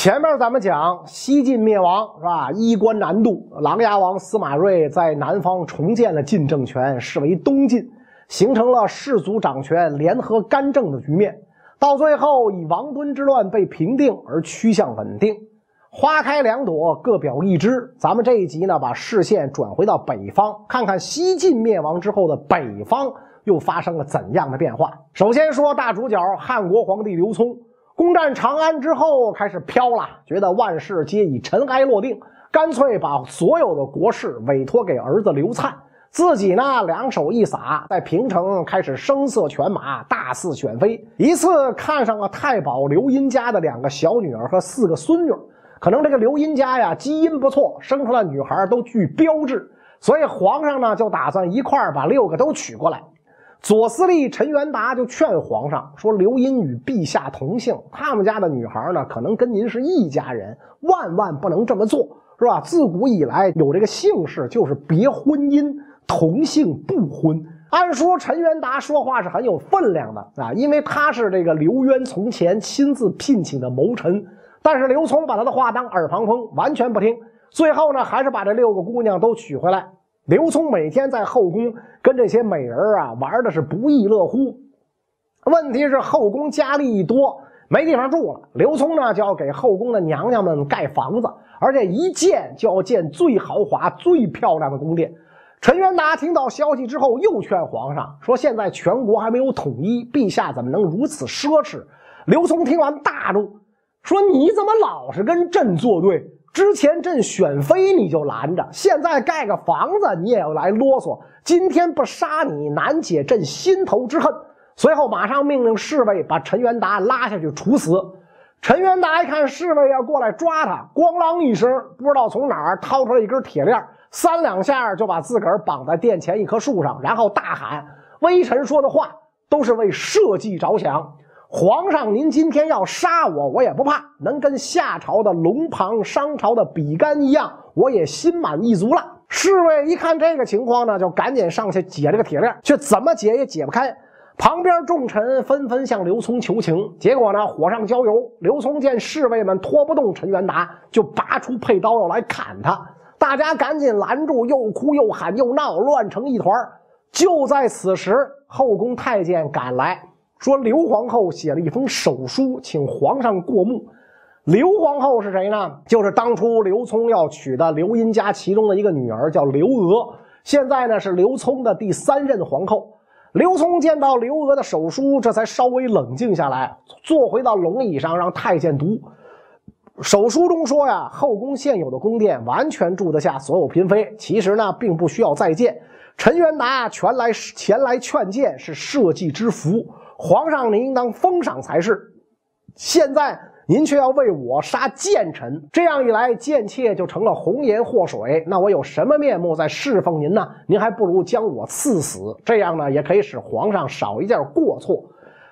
前面咱们讲西晋灭亡是吧？衣冠南渡，琅琊王司马睿在南方重建了晋政权，视为东晋，形成了世族掌权、联合干政的局面。到最后，以王敦之乱被平定而趋向稳定。花开两朵，各表一枝。咱们这一集呢，把视线转回到北方，看看西晋灭亡之后的北方又发生了怎样的变化。首先说大主角汉国皇帝刘聪。攻占长安之后，开始飘了，觉得万事皆已尘埃落定，干脆把所有的国事委托给儿子刘粲，自己呢两手一撒，在平城开始声色犬马，大肆选妃。一次看上了太保刘殷家的两个小女儿和四个孙女，可能这个刘殷家呀基因不错，生出来女孩都具标致，所以皇上呢就打算一块儿把六个都娶过来。左司隶陈元达就劝皇上说：“刘殷与陛下同姓，他们家的女孩呢，可能跟您是一家人，万万不能这么做，是吧？自古以来有这个姓氏，就是别婚姻，同姓不婚。按说陈元达说话是很有分量的啊，因为他是这个刘渊从前亲自聘请的谋臣。但是刘聪把他的话当耳旁风，完全不听。最后呢，还是把这六个姑娘都娶回来。”刘聪每天在后宫跟这些美人啊玩的是不亦乐乎。问题是后宫佳丽一多，没地方住了。刘聪呢就要给后宫的娘娘们盖房子，而且一建就要建最豪华、最漂亮的宫殿。陈元达听到消息之后，又劝皇上说：“现在全国还没有统一，陛下怎么能如此奢侈？”刘聪听完大怒，说：“你怎么老是跟朕作对？”之前朕选妃你就拦着，现在盖个房子你也要来啰嗦。今天不杀你，难解朕心头之恨。随后马上命令侍卫把陈元达拉下去处死。陈元达一看侍卫要过来抓他，咣啷一声，不知道从哪儿掏出来一根铁链，三两下就把自个儿绑在殿前一棵树上，然后大喊：“微臣说的话都是为社稷着想。”皇上，您今天要杀我，我也不怕，能跟夏朝的龙庞、商朝的比干一样，我也心满意足了。侍卫一看这个情况呢，就赶紧上去解这个铁链，却怎么解也解不开。旁边众臣纷纷向刘聪求情，结果呢，火上浇油。刘聪见侍卫们拖不动陈元达，就拔出佩刀要来砍他，大家赶紧拦住，又哭又喊又闹，乱成一团。就在此时，后宫太监赶来。说刘皇后写了一封手书，请皇上过目。刘皇后是谁呢？就是当初刘聪要娶的刘殷家其中的一个女儿，叫刘娥。现在呢是刘聪的第三任皇后。刘聪见到刘娥的手书，这才稍微冷静下来，坐回到龙椅上，让太监读。手书中说呀，后宫现有的宫殿完全住得下所有嫔妃，其实呢并不需要再建。陈元达全来前来劝谏，是社稷之福。皇上，您应当封赏才是。现在您却要为我杀谏臣，这样一来，贱妾就成了红颜祸水。那我有什么面目再侍奉您呢？您还不如将我赐死，这样呢，也可以使皇上少一件过错。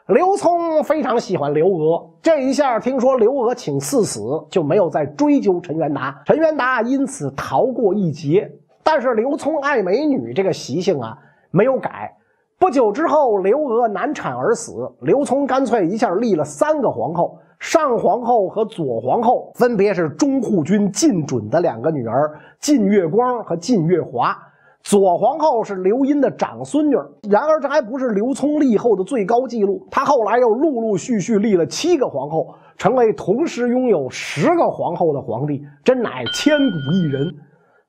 刘聪非常喜欢刘娥，这一下听说刘娥请赐死，就没有再追究陈元达。陈元达因此逃过一劫。但是刘聪爱美女这个习性啊，没有改。不久之后，刘娥难产而死。刘聪干脆一下立了三个皇后：上皇后和左皇后，分别是中护军靳准的两个女儿靳月光和靳月华；左皇后是刘殷的长孙女。然而，这还不是刘聪立后的最高纪录，他后来又陆陆续续立了七个皇后，成为同时拥有十个皇后的皇帝，真乃千古一人。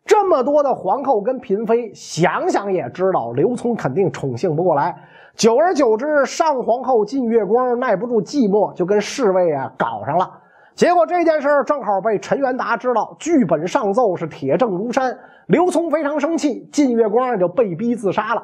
这么多的皇后跟嫔妃，想想也知道刘聪肯定宠幸不过来。久而久之，上皇后靳月光耐不住寂寞，就跟侍卫啊搞上了。结果这件事正好被陈元达知道，剧本上奏是铁证如山。刘聪非常生气，靳月光就被逼自杀了。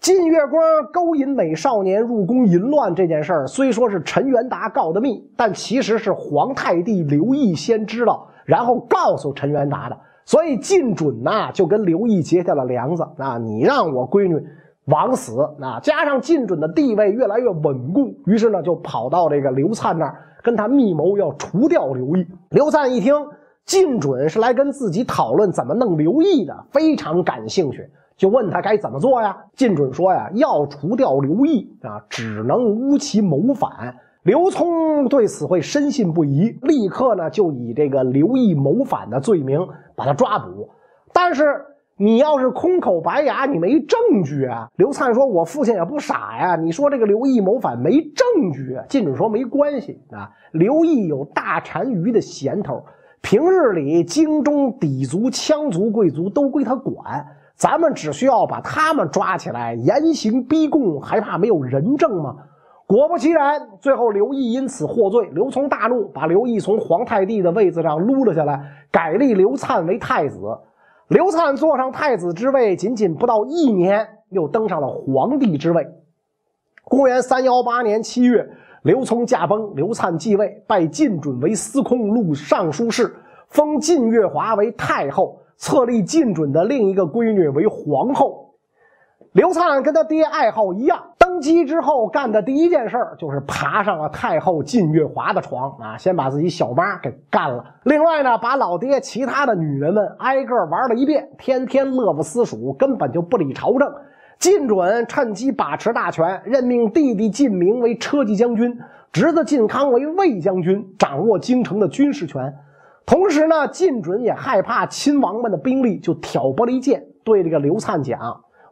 靳月光勾引美少年入宫淫乱这件事儿，虽说是陈元达告的密，但其实是皇太帝刘毅先知道，然后告诉陈元达的。所以靳准呐就跟刘毅结下了梁子啊，你让我闺女枉死啊！加上靳准的地位越来越稳固，于是呢就跑到这个刘灿那儿，跟他密谋要除掉刘毅。刘灿一听靳准是来跟自己讨论怎么弄刘毅的，非常感兴趣，就问他该怎么做呀？靳准说呀，要除掉刘毅啊，只能乌其谋反，刘聪对此会深信不疑，立刻呢就以这个刘毅谋反的。罪名把他抓捕。但是你要是空口白牙，你没证据啊。刘灿说：“我父亲也不傻呀，你说这个刘毅谋反没证据。”晋准说：“没关系啊，刘毅有大单于的闲头，平日里京中氐族、羌族、贵族都归他管，咱们只需要把他们抓起来严刑逼供，还怕没有人证吗？”果不其然，最后刘毅因此获罪。刘聪大怒，把刘毅从皇太帝的位子上撸了下来，改立刘灿为太子。刘灿坐上太子之位，仅仅不到一年，又登上了皇帝之位。公元三幺八年七月，刘聪驾崩，刘灿继位，拜晋准为司空录尚书事，封晋月华为太后，册立晋准的另一个闺女为皇后。刘灿跟他爹爱好一样。登基之后干的第一件事就是爬上了。太后晋月华的床啊，先把自己小妈给干了。另外呢，把老爹其他的女人们挨个玩了。一遍，天天乐不思蜀，根本就不理朝政。晋准趁机把持大权，任命弟弟晋明为车骑将军，侄子晋康为卫将军，掌握京城的军事权。同时呢，晋准也害怕亲王们的兵力，就挑拨离间，对这个刘灿讲。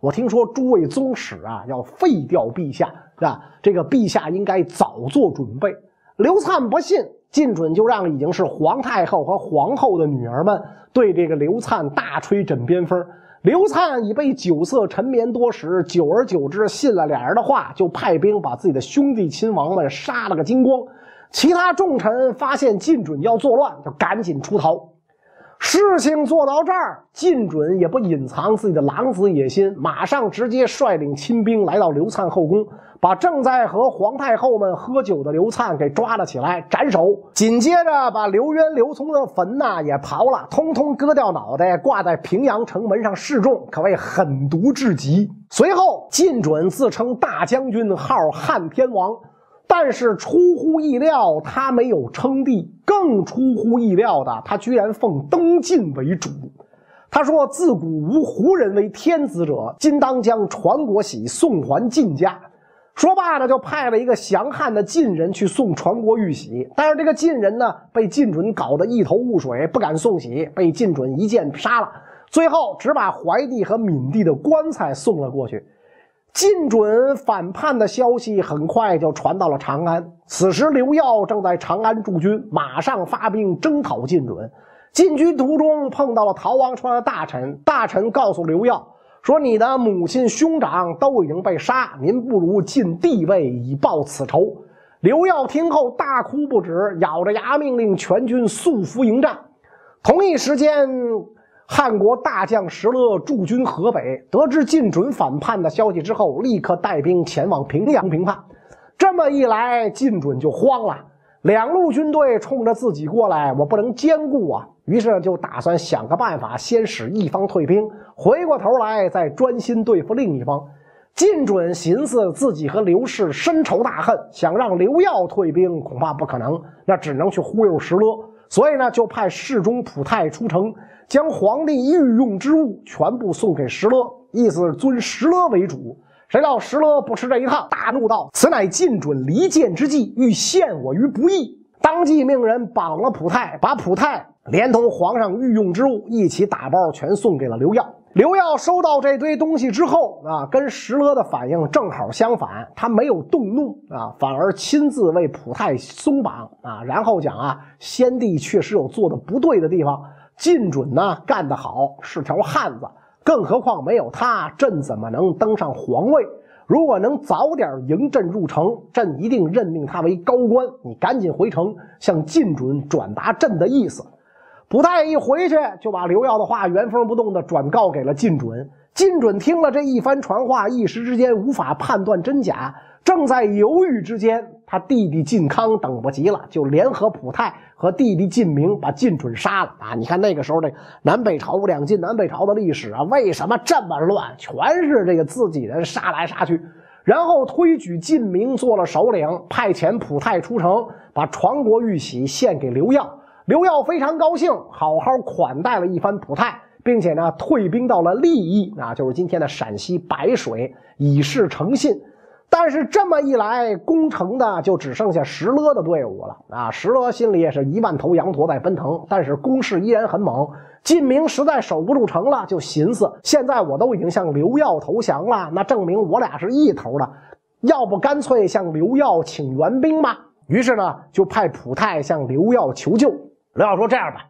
我听说诸位宗室啊要废掉陛下，是吧？这个陛下应该早做准备。刘灿不信，晋准就让已经是皇太后和皇后的女儿们对这个刘灿大吹枕边风。刘灿已被酒色沉眠多时，久而久之信了俩人的话，就派兵把自己的兄弟亲王们杀了个精光。其他重臣发现晋准要作乱，就赶紧出逃。事情做到这儿，晋准也不隐藏自己的狼子野心，马上直接率领亲兵来到刘灿后宫，把正在和皇太后们喝酒的刘灿给抓了起来，斩首。紧接着把刘渊、刘聪的坟呐也刨了，通通割掉脑袋，挂在平阳城门上示众，可谓狠毒至极。随后，晋准自称大将军，号汉天王。但是出乎意料，他没有称帝。更出乎意料的，他居然奉登晋为主。他说：“自古无胡人为天子者，今当将传国玺送还晋家。”说罢呢，就派了一个降汉的晋人去送传国玉玺。但是这个晋人呢，被晋准搞得一头雾水，不敢送玺，被晋准一剑杀了。最后只把怀帝和闵帝的棺材送了过去。晋准反叛的消息很快就传到了长安。此时，刘耀正在长安驻军，马上发兵征讨晋准。进军途中碰到了逃亡出来的大臣，大臣告诉刘耀说：“你的母亲、兄长都已经被杀，您不如进帝位以报此仇。”刘耀听后大哭不止，咬着牙命令全军速伏迎战。同一时间。汉国大将石勒驻军河北，得知晋准反叛的消息之后，立刻带兵前往平阳平叛。这么一来，晋准就慌了。两路军队冲着自己过来，我不能兼顾啊！于是就打算想个办法，先使一方退兵，回过头来再专心对付另一方。晋准寻思自己和刘氏深仇大恨，想让刘耀退兵恐怕不可能，那只能去忽悠石勒。所以呢，就派侍中普泰出城。将皇帝御用之物全部送给石勒，意思尊石勒为主。谁料石勒不吃这一套，大怒道：“此乃进准离间之计，欲陷我于不义。”当即命人绑了普泰，把普泰连同皇上御用之物一起打包，全送给了刘耀。刘耀收到这堆东西之后啊，跟石勒的反应正好相反，他没有动怒啊，反而亲自为普泰松绑啊，然后讲啊，先帝确实有做的不对的地方。晋准呢干得好，是条汉子，更何况没有他，朕怎么能登上皇位？如果能早点迎朕入城，朕一定任命他为高官。你赶紧回城向晋准转达朕的意思。卜太一回去就把刘耀的话原封不动的转告给了晋准。晋准听了这一番传话，一时之间无法判断真假。正在犹豫之间，他弟弟晋康等不及了，就联合普泰和弟弟晋明把晋准杀了啊！你看那个时候这南北朝两晋南北朝的历史啊，为什么这么乱？全是这个自己人杀来杀去，然后推举晋明做了首领，派遣普泰出城，把传国玉玺献给刘耀。刘耀非常高兴，好好款待了一番普泰，并且呢退兵到了利益啊，就是今天的陕西白水，以示诚信。但是这么一来，攻城的就只剩下石勒的队伍了啊！石勒心里也是一万头羊驼在奔腾，但是攻势依然很猛。晋明实在守不住城了，就寻思：现在我都已经向刘耀投降了，那证明我俩是一头的，要不干脆向刘耀请援兵吧？于是呢，就派普泰向刘耀求救。刘耀说：“这样吧，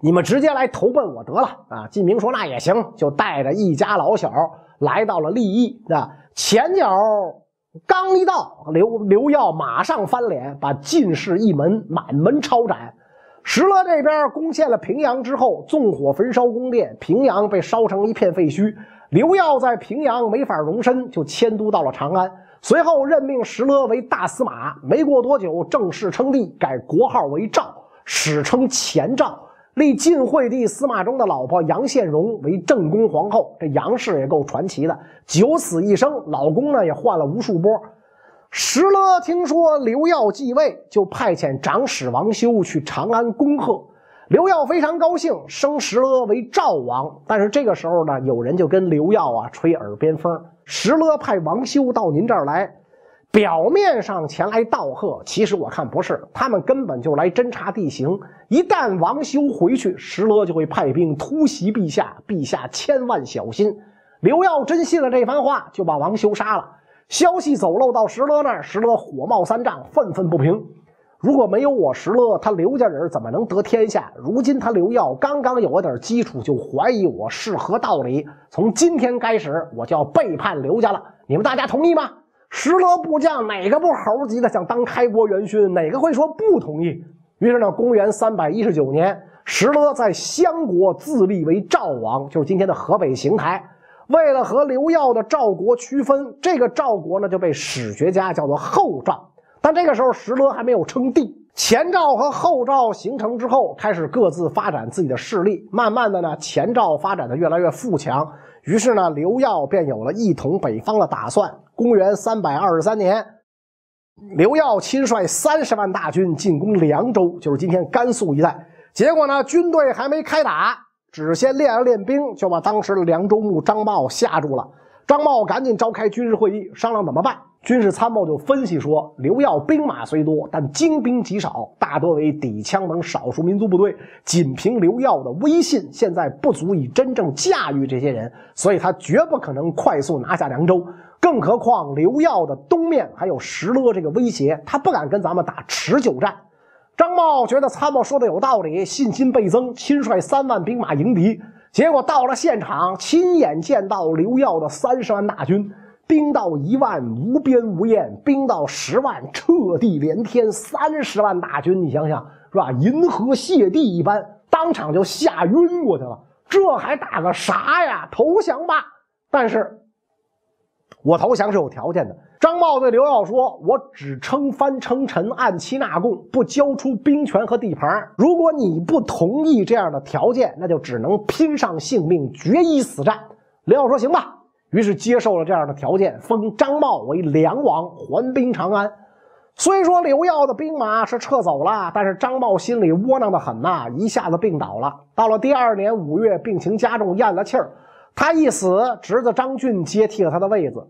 你们直接来投奔我得了。”啊，晋明说：“那也行。”就带着一家老小来到了利益啊，前脚。刚一到，刘刘耀马上翻脸，把晋氏一门满门抄斩。石勒这边攻陷了平阳之后，纵火焚烧宫殿，平阳被烧成一片废墟。刘耀在平阳没法容身，就迁都到了长安。随后任命石勒为大司马，没过多久正式称帝，改国号为赵，史称前赵。立晋惠帝司马衷的老婆杨宪荣为正宫皇后，这杨氏也够传奇的，九死一生，老公呢也换了无数波。石勒听说刘耀继位，就派遣长史王修去长安恭贺。刘耀非常高兴，升石勒为赵王。但是这个时候呢，有人就跟刘耀啊吹耳边风：石勒派王修到您这儿来。表面上前来道贺，其实我看不是，他们根本就来侦察地形。一旦王修回去，石勒就会派兵突袭陛下，陛下千万小心。刘耀真信了这番话，就把王修杀了。消息走漏到石勒那儿，石勒火冒三丈，愤愤不平。如果没有我石勒，他刘家人怎么能得天下？如今他刘耀刚刚有了点基础，就怀疑我是何道理？从今天开始，我就要背叛刘家了。你们大家同意吗？石勒部将哪个不猴急的想当开国元勋？哪个会说不同意？于是呢，公元三百一十九年，石勒在襄国自立为赵王，就是今天的河北邢台。为了和刘耀的赵国区分，这个赵国呢就被史学家叫做后赵。但这个时候，石勒还没有称帝。前赵和后赵形成之后，开始各自发展自己的势力。慢慢的呢，前赵发展的越来越富强，于是呢，刘耀便有了一统北方的打算。公元三百二十三年，刘耀亲率三十万大军进攻凉州，就是今天甘肃一带。结果呢，军队还没开打，只先练了练兵，就把当时的凉州牧张茂吓住了。张茂赶紧召开军事会议，商量怎么办。军事参谋就分析说：“刘耀兵马虽多，但精兵极少，大多为底羌等少数民族部队。仅凭刘耀的威信，现在不足以真正驾驭这些人，所以他绝不可能快速拿下凉州。更何况刘耀的东面还有石勒这个威胁，他不敢跟咱们打持久战。”张茂觉得参谋说的有道理，信心倍增，亲率三万兵马迎敌。结果到了现场，亲眼见到刘耀的三十万大军。兵到一万无边无沿，兵到十万彻地连天，三十万大军，你想想是吧？银河泻地一般，当场就吓晕过去了。这还打个啥呀？投降吧！但是，我投降是有条件的。张茂对刘耀说：“我只称藩称臣，按期纳贡，不交出兵权和地盘。如果你不同意这样的条件，那就只能拼上性命，决一死战。”刘耀说：“行吧。”于是接受了这样的条件，封张茂为梁王，还兵长安。虽说刘耀的兵马是撤走了，但是张茂心里窝囊的很呐，一下子病倒了。到了第二年五月，病情加重，咽了气儿。他一死，侄子张俊接替了他的位子。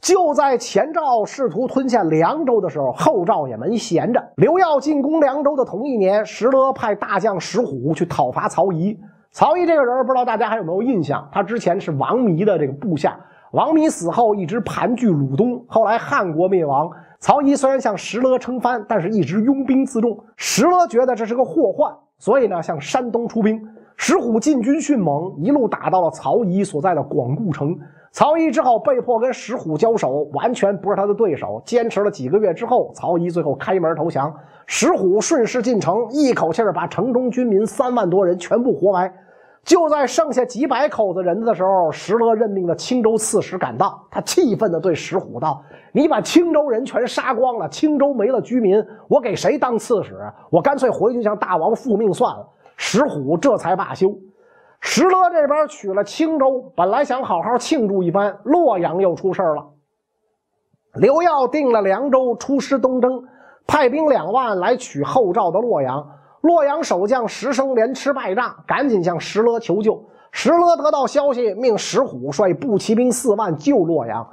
就在前赵试图吞下凉州的时候，后赵也没闲着。刘耀进攻凉州的同一年，石勒派大将石虎去讨伐曹仪。曹仪这个人，不知道大家还有没有印象？他之前是王弥的这个部下，王弥死后一直盘踞鲁东。后来汉国灭亡，曹仪虽然向石勒称藩，但是一直拥兵自重。石勒觉得这是个祸患，所以呢向山东出兵。石虎进军迅猛，一路打到了曹仪所在的广固城。曹仪只好被迫跟石虎交手，完全不是他的对手。坚持了几个月之后，曹仪最后开门投降。石虎顺势进城，一口气儿把城中军民三万多人全部活埋。就在剩下几百口子人的时候，石勒任命的青州刺史赶到，他气愤地对石虎道：“你把青州人全杀光了，青州没了居民，我给谁当刺史？我干脆回去向大王复命算了。”石虎这才罢休。石勒这边取了青州，本来想好好庆祝一番，洛阳又出事了。刘耀定了凉州，出师东征，派兵两万来取后赵的洛阳。洛阳守将石生连吃败仗，赶紧向石勒求救。石勒得到消息，命石虎率步骑兵四万救洛阳。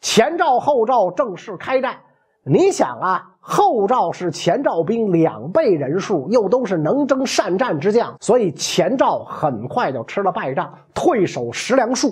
前赵后赵正式开战。你想啊，后赵是前赵兵两倍人数，又都是能征善战之将，所以前赵很快就吃了败仗，退守石梁树。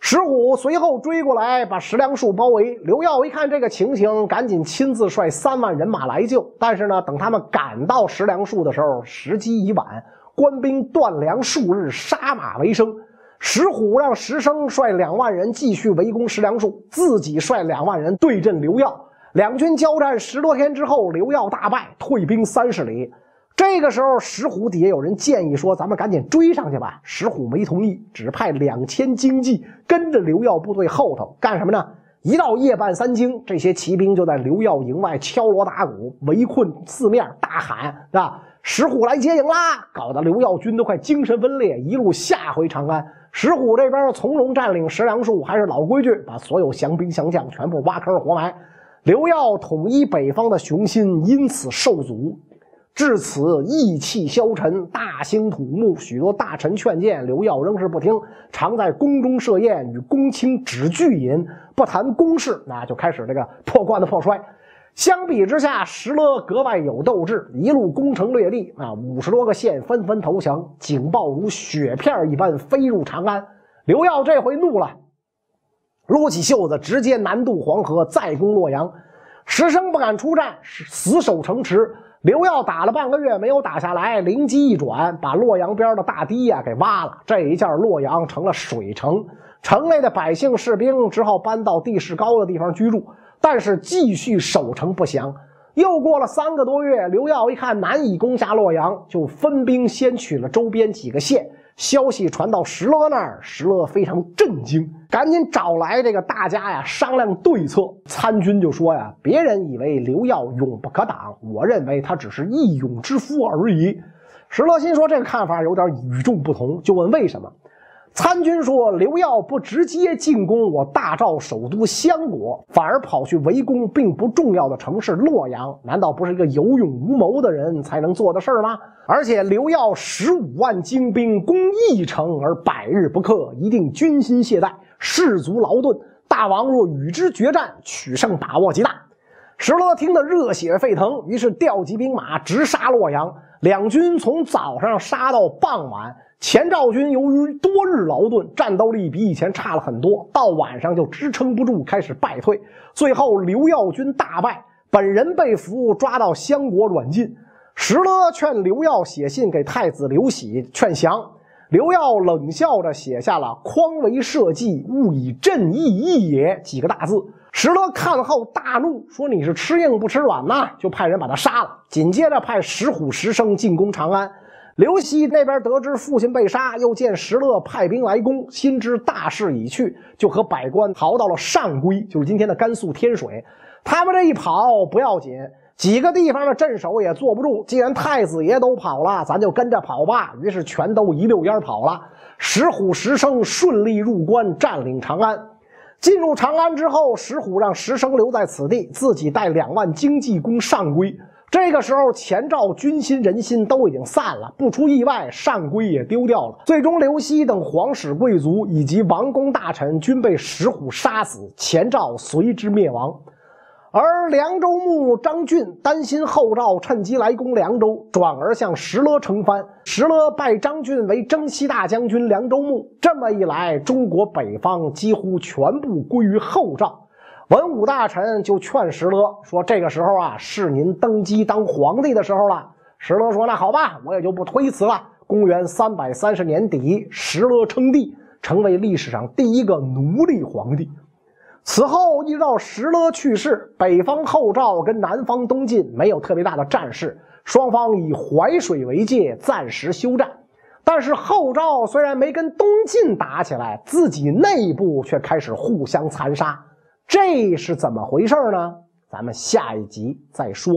石虎随后追过来，把石梁树包围。刘耀一看这个情形，赶紧亲自率三万人马来救。但是呢，等他们赶到石梁树的时候，时机已晚，官兵断粮数日，杀马为生。石虎让石生率两万人继续围攻石梁树，自己率两万人对阵刘耀。两军交战十多天之后，刘耀大败，退兵三十里。这个时候，石虎底下有人建议说：“咱们赶紧追上去吧。”石虎没同意，只派两千精骑跟着刘耀部队后头干什么呢？一到夜半三更，这些骑兵就在刘耀营外敲锣打鼓，围困四面，大喊：“啊，石虎来接应啦！”搞得刘耀军都快精神分裂，一路下回长安。石虎这边从容占领石梁树，还是老规矩，把所有降兵降将全部挖坑活埋。刘耀统一北方的雄心因此受阻。至此，意气消沉，大兴土木。许多大臣劝谏刘耀，仍是不听，常在宫中设宴，与公卿只聚饮，不谈公事，那就开始这个破罐子破摔。相比之下，石勒格外有斗志，一路攻城略地，啊，五十多个县纷纷投降，警报如雪片一般飞入长安。刘耀这回怒了，撸起袖子，直接南渡黄河，再攻洛阳。石生不敢出战，死守城池。刘耀打了半个月没有打下来，灵机一转，把洛阳边的大堤呀给挖了。这一下，洛阳成了水城，城内的百姓士兵只好搬到地势高的地方居住，但是继续守城不降。又过了三个多月，刘耀一看难以攻下洛阳，就分兵先取了周边几个县。消息传到石勒那儿，石勒非常震惊，赶紧找来这个大家呀商量对策。参军就说呀：“别人以为刘耀勇不可挡，我认为他只是义勇之夫而已。”石勒心说这个看法有点与众不同，就问为什么。参军说：“刘耀不直接进攻我大赵首都相国，反而跑去围攻并不重要的城市洛阳，难道不是一个有勇无谋的人才能做的事儿吗？而且刘耀十五万精兵攻一城而百日不克，一定军心懈怠，士卒劳顿。大王若与之决战，取胜把握极大。”石勒听得热血沸腾，于是调集兵马直杀洛阳。两军从早上杀到傍晚。前赵军由于多日劳顿，战斗力比以前差了很多，到晚上就支撑不住，开始败退。最后刘耀军大败，本人被俘，抓到相国软禁。石勒劝刘耀写信给太子刘喜劝降，刘耀冷笑着写下了“匡为社稷，勿以朕意义也”几个大字。石勒看后大怒，说：“你是吃硬不吃软呐！”就派人把他杀了。紧接着派石虎、石生进攻长安。刘熙那边得知父亲被杀，又见石勒派兵来攻，心知大势已去，就和百官逃到了上邽，就是今天的甘肃天水。他们这一跑不要紧，几个地方的镇守也坐不住。既然太子爷都跑了，咱就跟着跑吧。于是全都一溜烟跑了。石虎、石生顺利入关，占领长安。进入长安之后，石虎让石生留在此地，自己带两万精骑攻上邽。这个时候，前赵军心人心都已经散了，不出意外，上邽也丢掉了。最终，刘熙等皇室贵族以及王公大臣均被石虎杀死，前赵随之灭亡。而凉州牧张俊担心后赵趁机来攻凉州，转而向石勒称藩。石勒拜张俊为征西大将军、凉州牧。这么一来，中国北方几乎全部归于后赵。文武大臣就劝石勒说：“这个时候啊，是您登基当皇帝的时候了。”石勒说：“那好吧，我也就不推辞了。”公元三百三十年底，石勒称帝，成为历史上第一个奴隶皇帝。此后一直到石勒去世，北方后赵跟南方东晋没有特别大的战事，双方以淮水为界，暂时休战。但是后赵虽然没跟东晋打起来，自己内部却开始互相残杀。这是怎么回事呢？咱们下一集再说。